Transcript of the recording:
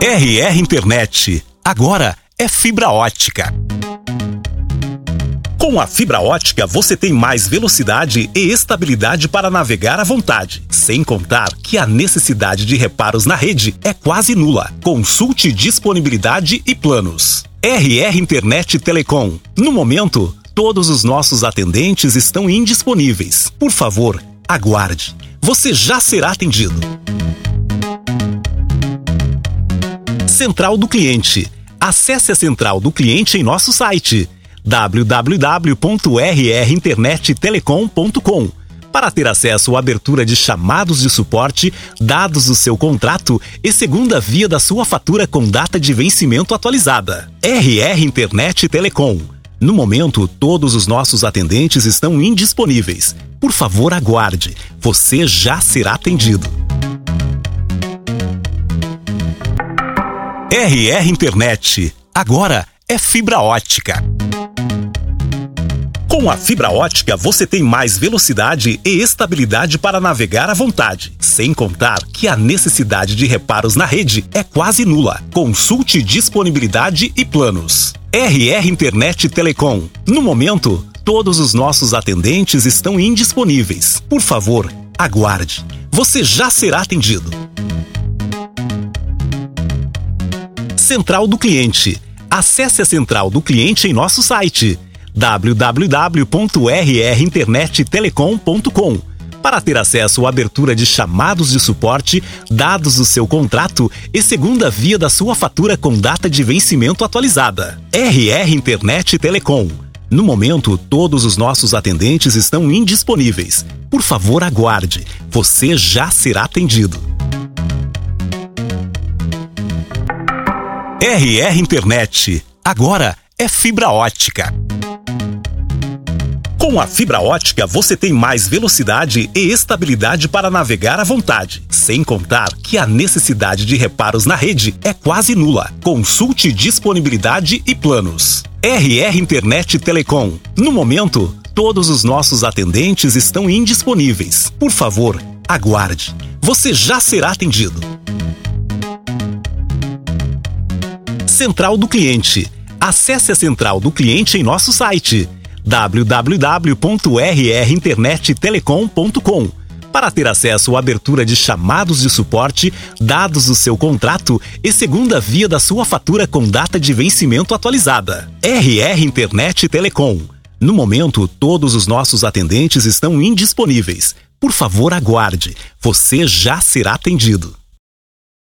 RR Internet. Agora é fibra ótica. Com a fibra ótica, você tem mais velocidade e estabilidade para navegar à vontade. Sem contar que a necessidade de reparos na rede é quase nula. Consulte disponibilidade e planos. RR Internet Telecom. No momento, todos os nossos atendentes estão indisponíveis. Por favor, aguarde. Você já será atendido. Central do Cliente. Acesse a Central do Cliente em nosso site www.rrinternettelecom.com para ter acesso à abertura de chamados de suporte, dados do seu contrato e segunda via da sua fatura com data de vencimento atualizada. RR Internet Telecom. No momento, todos os nossos atendentes estão indisponíveis. Por favor, aguarde. Você já será atendido. RR Internet. Agora é fibra ótica. Com a fibra ótica, você tem mais velocidade e estabilidade para navegar à vontade. Sem contar que a necessidade de reparos na rede é quase nula. Consulte disponibilidade e planos. RR Internet Telecom. No momento, todos os nossos atendentes estão indisponíveis. Por favor, aguarde. Você já será atendido. Central do Cliente. Acesse a Central do Cliente em nosso site www.rrinternettelecom.com para ter acesso à abertura de chamados de suporte, dados do seu contrato e segunda via da sua fatura com data de vencimento atualizada. RR Internet Telecom. No momento, todos os nossos atendentes estão indisponíveis. Por favor, aguarde. Você já será atendido. RR Internet. Agora é fibra ótica. Com a fibra ótica, você tem mais velocidade e estabilidade para navegar à vontade. Sem contar que a necessidade de reparos na rede é quase nula. Consulte disponibilidade e planos. RR Internet Telecom. No momento, todos os nossos atendentes estão indisponíveis. Por favor, aguarde. Você já será atendido. Central do Cliente. Acesse a Central do Cliente em nosso site www.rrinternettelecom.com para ter acesso à abertura de chamados de suporte, dados do seu contrato e segunda via da sua fatura com data de vencimento atualizada. RR Internet Telecom. No momento, todos os nossos atendentes estão indisponíveis. Por favor, aguarde. Você já será atendido.